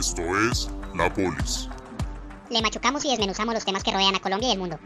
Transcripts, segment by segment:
Esto es La Polis. Le machucamos y desmenuzamos los temas que rodean a Colombia y el mundo.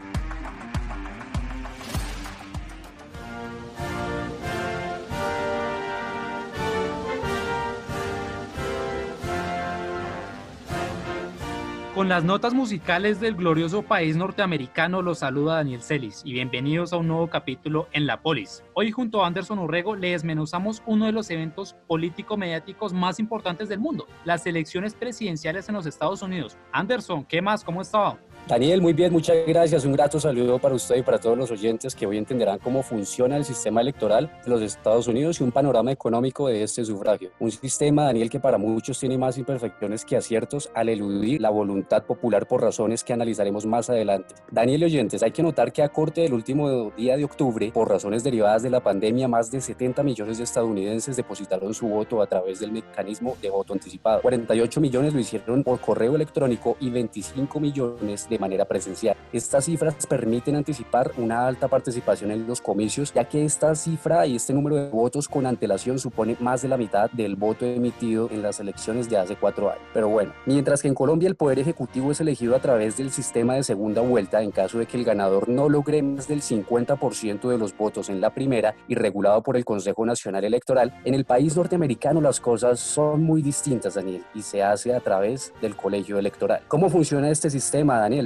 Con las notas musicales del glorioso país norteamericano los saluda Daniel Celis y bienvenidos a un nuevo capítulo en La Polis. Hoy junto a Anderson Urrego le desmenuzamos uno de los eventos político-mediáticos más importantes del mundo, las elecciones presidenciales en los Estados Unidos. Anderson, ¿qué más? ¿Cómo está? Daniel, muy bien, muchas gracias. Un grato saludo para usted y para todos los oyentes que hoy entenderán cómo funciona el sistema electoral de los Estados Unidos y un panorama económico de este sufragio. Un sistema, Daniel, que para muchos tiene más imperfecciones que aciertos al eludir la voluntad popular por razones que analizaremos más adelante. Daniel oyentes, hay que notar que a corte del último día de octubre, por razones derivadas de la pandemia, más de 70 millones de estadounidenses depositaron su voto a través del mecanismo de voto anticipado. 48 millones lo hicieron por correo electrónico y 25 millones de de manera presencial. Estas cifras permiten anticipar una alta participación en los comicios, ya que esta cifra y este número de votos con antelación supone más de la mitad del voto emitido en las elecciones de hace cuatro años. Pero bueno, mientras que en Colombia el Poder Ejecutivo es elegido a través del sistema de segunda vuelta en caso de que el ganador no logre más del 50% de los votos en la primera y regulado por el Consejo Nacional Electoral, en el país norteamericano las cosas son muy distintas, Daniel, y se hace a través del colegio electoral. ¿Cómo funciona este sistema, Daniel?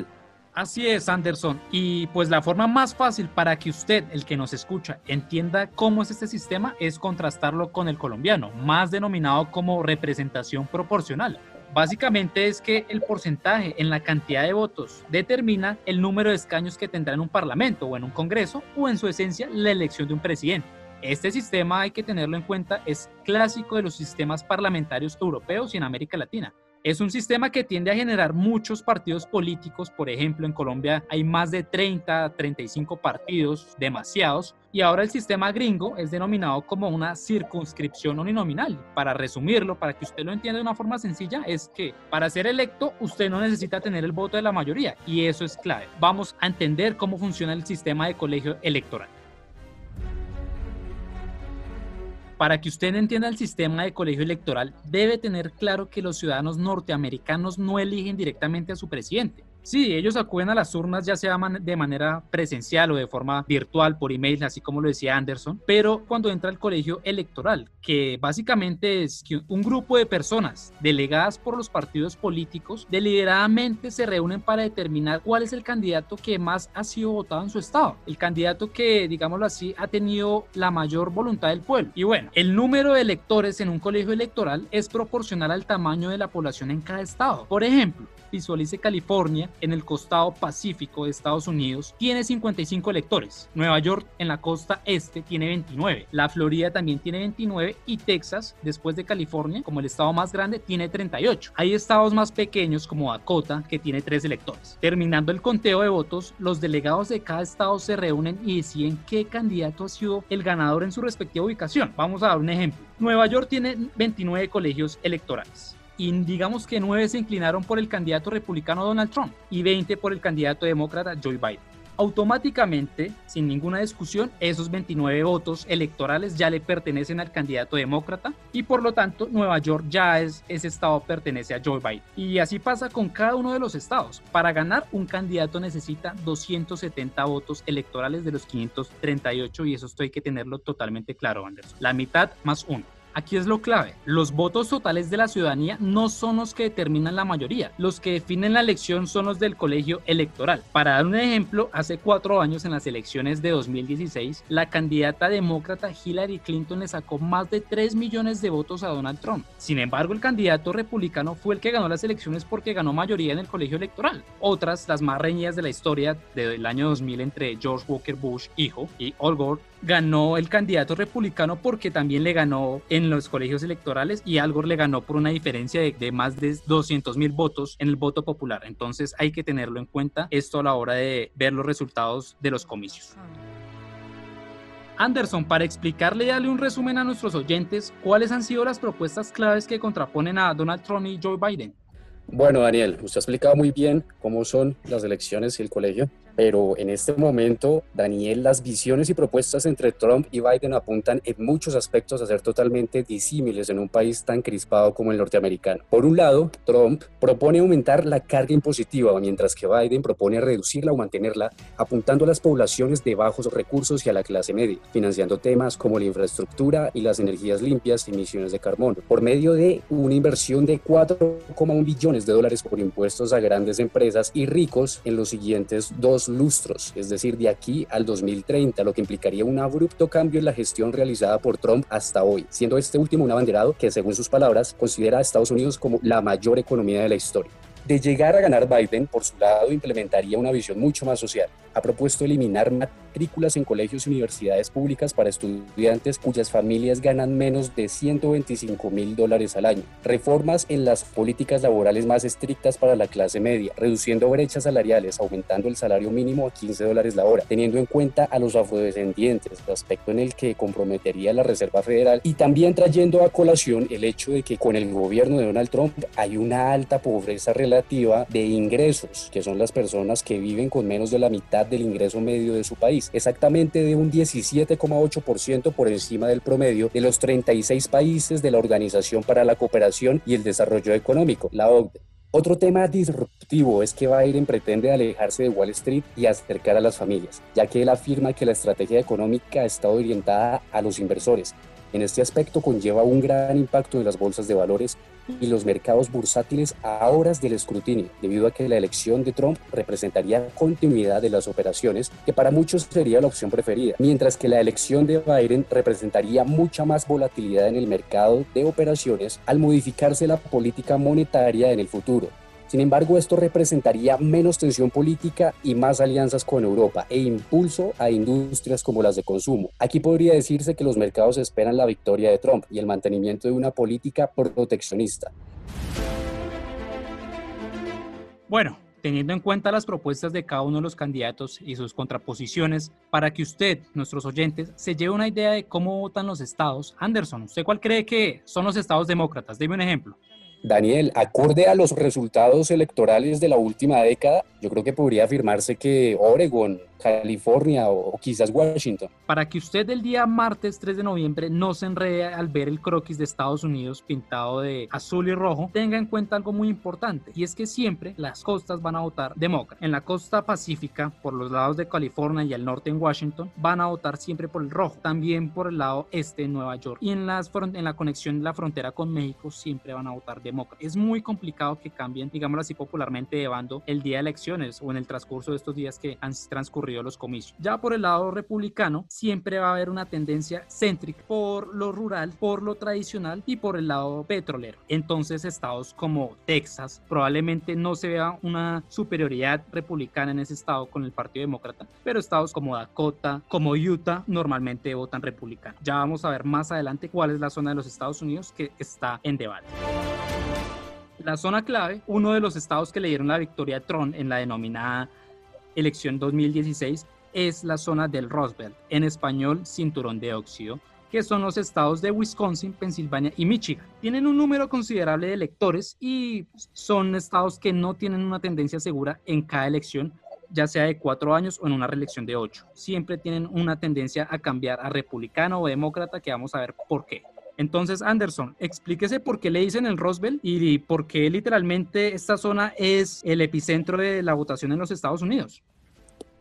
Así es, Anderson. Y pues la forma más fácil para que usted, el que nos escucha, entienda cómo es este sistema es contrastarlo con el colombiano, más denominado como representación proporcional. Básicamente es que el porcentaje en la cantidad de votos determina el número de escaños que tendrá en un parlamento o en un congreso o en su esencia la elección de un presidente. Este sistema hay que tenerlo en cuenta, es clásico de los sistemas parlamentarios europeos y en América Latina. Es un sistema que tiende a generar muchos partidos políticos, por ejemplo, en Colombia hay más de 30, 35 partidos, demasiados, y ahora el sistema gringo es denominado como una circunscripción uninominal. Para resumirlo, para que usted lo entienda de una forma sencilla, es que para ser electo usted no necesita tener el voto de la mayoría, y eso es clave. Vamos a entender cómo funciona el sistema de colegio electoral. Para que usted entienda el sistema de colegio electoral, debe tener claro que los ciudadanos norteamericanos no eligen directamente a su presidente. Sí, ellos acuden a las urnas ya sea de manera presencial o de forma virtual por email, así como lo decía Anderson, pero cuando entra al colegio electoral, que básicamente es un grupo de personas delegadas por los partidos políticos deliberadamente se reúnen para determinar cuál es el candidato que más ha sido votado en su estado, el candidato que, digámoslo así, ha tenido la mayor voluntad del pueblo. Y bueno, el número de electores en un colegio electoral es proporcional al tamaño de la población en cada estado. Por ejemplo, visualice California en el costado pacífico de Estados Unidos tiene 55 electores. Nueva York en la costa este tiene 29. La Florida también tiene 29 y Texas, después de California, como el estado más grande, tiene 38. Hay estados más pequeños como Dakota que tiene 3 electores. Terminando el conteo de votos, los delegados de cada estado se reúnen y deciden qué candidato ha sido el ganador en su respectiva ubicación. Vamos a dar un ejemplo. Nueva York tiene 29 colegios electorales y digamos que nueve se inclinaron por el candidato republicano Donald Trump y 20 por el candidato demócrata Joe Biden. Automáticamente, sin ninguna discusión, esos 29 votos electorales ya le pertenecen al candidato demócrata y por lo tanto Nueva York ya es ese estado pertenece a Joe Biden. Y así pasa con cada uno de los estados. Para ganar un candidato necesita 270 votos electorales de los 538 y eso esto hay que tenerlo totalmente claro, Anderson. La mitad más uno. Aquí es lo clave. Los votos totales de la ciudadanía no son los que determinan la mayoría. Los que definen la elección son los del colegio electoral. Para dar un ejemplo, hace cuatro años en las elecciones de 2016, la candidata demócrata Hillary Clinton le sacó más de 3 millones de votos a Donald Trump. Sin embargo, el candidato republicano fue el que ganó las elecciones porque ganó mayoría en el colegio electoral. Otras, las más reñidas de la historia del año 2000 entre George Walker Bush, hijo, y Al Gore, ganó el candidato republicano porque también le ganó en los colegios electorales y Al le ganó por una diferencia de, más de 200 mil votos en el voto popular. Entonces hay que tenerlo en cuenta esto a la hora de ver los resultados de los comicios. Anderson, para explicarle y darle un resumen a nuestros oyentes, ¿cuáles han sido las propuestas claves que contraponen a Donald Trump y Joe Biden? Bueno, Daniel, usted ha explicado muy bien cómo son las elecciones y el colegio pero en este momento, Daniel, las visiones y propuestas entre Trump y Biden apuntan en muchos aspectos a ser totalmente disímiles en un país tan crispado como el norteamericano. Por un lado, Trump propone aumentar la carga impositiva, mientras que Biden propone reducirla o mantenerla, apuntando a las poblaciones de bajos recursos y a la clase media, financiando temas como la infraestructura y las energías limpias y emisiones de carbono, por medio de una inversión de 4,1 billones de dólares por impuestos a grandes empresas y ricos en los siguientes dos lustros, es decir, de aquí al 2030, lo que implicaría un abrupto cambio en la gestión realizada por Trump hasta hoy, siendo este último un abanderado que, según sus palabras, considera a Estados Unidos como la mayor economía de la historia. De llegar a ganar Biden, por su lado, implementaría una visión mucho más social. Ha propuesto eliminar matrículas en colegios y universidades públicas para estudiantes cuyas familias ganan menos de 125 mil dólares al año. Reformas en las políticas laborales más estrictas para la clase media, reduciendo brechas salariales, aumentando el salario mínimo a 15 dólares la hora, teniendo en cuenta a los afrodescendientes, aspecto en el que comprometería la Reserva Federal, y también trayendo a colación el hecho de que con el gobierno de Donald Trump hay una alta pobreza relativa de ingresos, que son las personas que viven con menos de la mitad del ingreso medio de su país, exactamente de un 17,8% por encima del promedio de los 36 países de la Organización para la Cooperación y el Desarrollo Económico, la OCDE. Otro tema disruptivo es que Biden pretende alejarse de Wall Street y acercar a las familias, ya que él afirma que la estrategia económica está orientada a los inversores, en este aspecto conlleva un gran impacto en las bolsas de valores y los mercados bursátiles a horas del escrutinio, debido a que la elección de Trump representaría continuidad de las operaciones, que para muchos sería la opción preferida, mientras que la elección de Biden representaría mucha más volatilidad en el mercado de operaciones al modificarse la política monetaria en el futuro. Sin embargo, esto representaría menos tensión política y más alianzas con Europa e impulso a industrias como las de consumo. Aquí podría decirse que los mercados esperan la victoria de Trump y el mantenimiento de una política proteccionista. Bueno, teniendo en cuenta las propuestas de cada uno de los candidatos y sus contraposiciones, para que usted, nuestros oyentes, se lleve una idea de cómo votan los estados. Anderson, ¿usted cuál cree que son los estados demócratas? Deme un ejemplo. Daniel, acorde a los resultados electorales de la última década, yo creo que podría afirmarse que Oregon, California o, quizás Washington. Para que usted el día martes 3 de noviembre no se enrede al ver el croquis de Estados Unidos pintado de azul y rojo, tenga en cuenta algo muy importante y es que siempre las costas van a votar demócrata. En la costa pacífica, por los lados de California y el norte en Washington, van a votar siempre por el rojo, también por el lado este en Nueva York y en, las, en la conexión de la frontera con México siempre van a votar demócrata. Es muy complicado que cambien, digámoslo así popularmente, de bando el día de elecciones o en el transcurso de estos días que han transcurrido los comicios. Ya por el lado republicano, siempre va a haber una tendencia céntrica por lo rural, por lo tradicional y por el lado petrolero. Entonces, estados como Texas probablemente no se vea una superioridad republicana en ese estado con el Partido Demócrata, pero estados como Dakota, como Utah, normalmente votan republicano. Ya vamos a ver más adelante cuál es la zona de los Estados Unidos que está en debate. La zona clave, uno de los estados que le dieron la victoria a Trump en la denominada elección 2016 es la zona del Roosevelt, en español cinturón de óxido, que son los estados de Wisconsin, Pensilvania y Michigan. Tienen un número considerable de electores y son estados que no tienen una tendencia segura en cada elección, ya sea de cuatro años o en una reelección de ocho. Siempre tienen una tendencia a cambiar a republicano o demócrata, que vamos a ver por qué. Entonces, Anderson, explíquese por qué le dicen el Roosevelt y por qué literalmente esta zona es el epicentro de la votación en los Estados Unidos.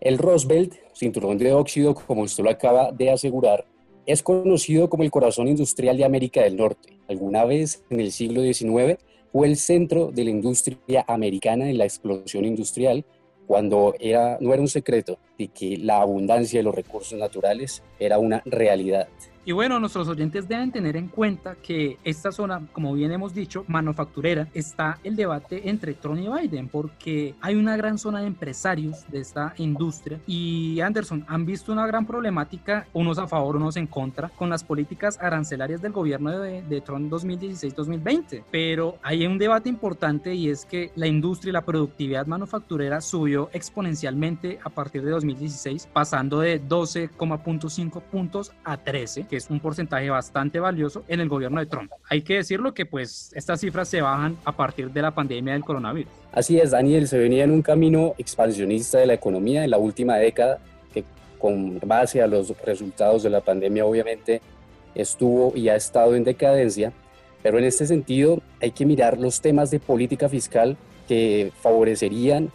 El Roosevelt, cinturón de óxido, como usted lo acaba de asegurar, es conocido como el corazón industrial de América del Norte. Alguna vez en el siglo XIX fue el centro de la industria americana en la explosión industrial, cuando era, no era un secreto de que la abundancia de los recursos naturales era una realidad. Y bueno, nuestros oyentes deben tener en cuenta que esta zona, como bien hemos dicho, manufacturera, está el debate entre Trump y Biden, porque hay una gran zona de empresarios de esta industria. Y Anderson, han visto una gran problemática, unos a favor, unos en contra, con las políticas arancelarias del gobierno de, de Trump 2016-2020. Pero hay un debate importante y es que la industria y la productividad manufacturera subió exponencialmente a partir de 2016, pasando de 12,5 puntos a 13, que es un porcentaje bastante valioso en el gobierno de Trump. Hay que decirlo que pues estas cifras se bajan a partir de la pandemia del coronavirus. Así es, Daniel, se venía en un camino expansionista de la economía en la última década, que con base a los resultados de la pandemia obviamente estuvo y ha estado en decadencia, pero en este sentido hay que mirar los temas de política fiscal que favorecerían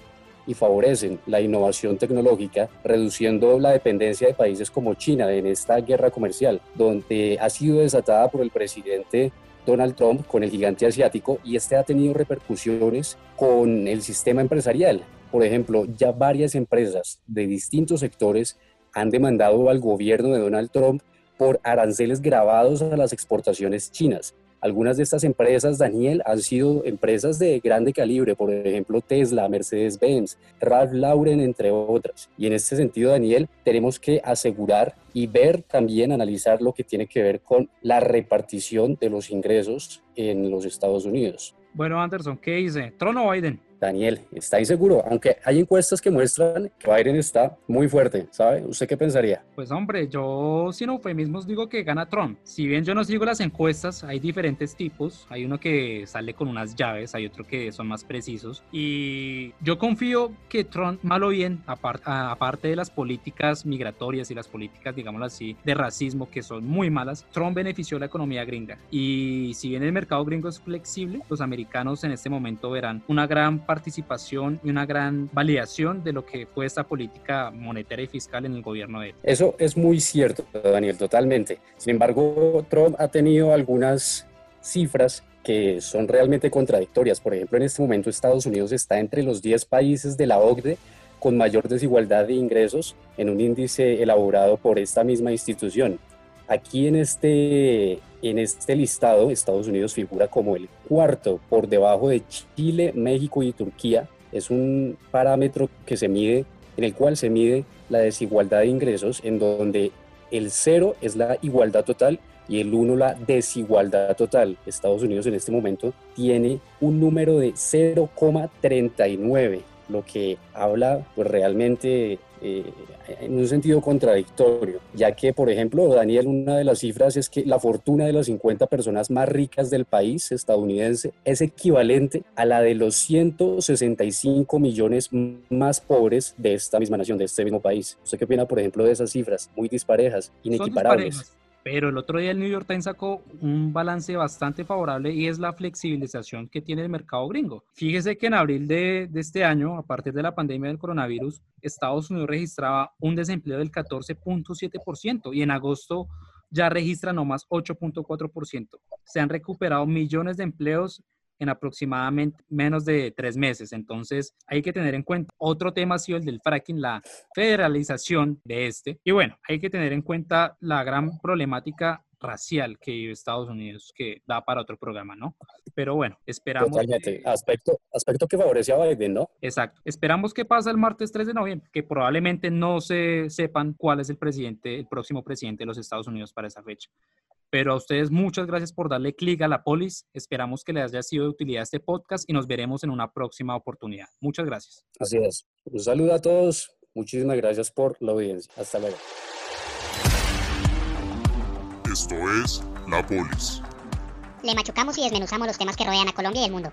y favorecen la innovación tecnológica, reduciendo la dependencia de países como China en esta guerra comercial, donde ha sido desatada por el presidente Donald Trump con el gigante asiático y este ha tenido repercusiones con el sistema empresarial. Por ejemplo, ya varias empresas de distintos sectores han demandado al gobierno de Donald Trump por aranceles grabados a las exportaciones chinas. Algunas de estas empresas, Daniel, han sido empresas de grande calibre, por ejemplo Tesla, Mercedes-Benz, Ralph Lauren, entre otras. Y en este sentido, Daniel, tenemos que asegurar y ver también, analizar lo que tiene que ver con la repartición de los ingresos en los Estados Unidos. Bueno, Anderson, ¿qué dice? ¿Trono Biden? Daniel, ¿está inseguro? Aunque hay encuestas que muestran que Biden está muy fuerte, ¿sabe? ¿Usted qué pensaría? Pues hombre, yo sin eufemismos digo que gana Trump. Si bien yo no sigo las encuestas, hay diferentes tipos. Hay uno que sale con unas llaves, hay otro que son más precisos. Y yo confío que Trump, malo o bien, aparte de las políticas migratorias y las políticas, digámoslo así, de racismo que son muy malas, Trump benefició la economía gringa. Y si bien el mercado gringo es flexible, los americanos en este momento verán una gran participación y una gran validación de lo que fue esta política monetaria y fiscal en el gobierno de él. Eso es muy cierto, Daniel, totalmente. Sin embargo, Trump ha tenido algunas cifras que son realmente contradictorias. Por ejemplo, en este momento Estados Unidos está entre los 10 países de la OCDE con mayor desigualdad de ingresos en un índice elaborado por esta misma institución. Aquí en este, en este listado, Estados Unidos figura como el cuarto por debajo de Chile, México y Turquía. Es un parámetro que se mide, en el cual se mide la desigualdad de ingresos, en donde el cero es la igualdad total y el 1 la desigualdad total. Estados Unidos en este momento tiene un número de 0,39, lo que habla pues, realmente eh, en un sentido contradictorio, ya que, por ejemplo, Daniel, una de las cifras es que la fortuna de las 50 personas más ricas del país estadounidense es equivalente a la de los 165 millones más pobres de esta misma nación, de este mismo país. ¿Usted qué opina, por ejemplo, de esas cifras muy disparejas, inequiparables? Pero el otro día el New York Times sacó un balance bastante favorable y es la flexibilización que tiene el mercado gringo. Fíjese que en abril de, de este año, a partir de la pandemia del coronavirus, Estados Unidos registraba un desempleo del 14.7% y en agosto ya registra nomás 8.4%. Se han recuperado millones de empleos en aproximadamente menos de tres meses. Entonces hay que tener en cuenta otro tema ha sido el del fracking, la federalización de este. Y bueno, hay que tener en cuenta la gran problemática racial que vive Estados Unidos, que da para otro programa, ¿no? Pero bueno, esperamos. Totalmente. Aspecto, aspecto que favorece a Biden, ¿no? Exacto. Esperamos que pase el martes 3 de noviembre, que probablemente no se sepan cuál es el presidente, el próximo presidente de los Estados Unidos para esa fecha. Pero a ustedes muchas gracias por darle clic a la polis. Esperamos que les haya sido de utilidad este podcast y nos veremos en una próxima oportunidad. Muchas gracias. Así es. Un saludo a todos. Muchísimas gracias por la audiencia. Hasta luego. Esto es La Polis. Le machucamos y desmenuzamos los temas que rodean a Colombia y el mundo.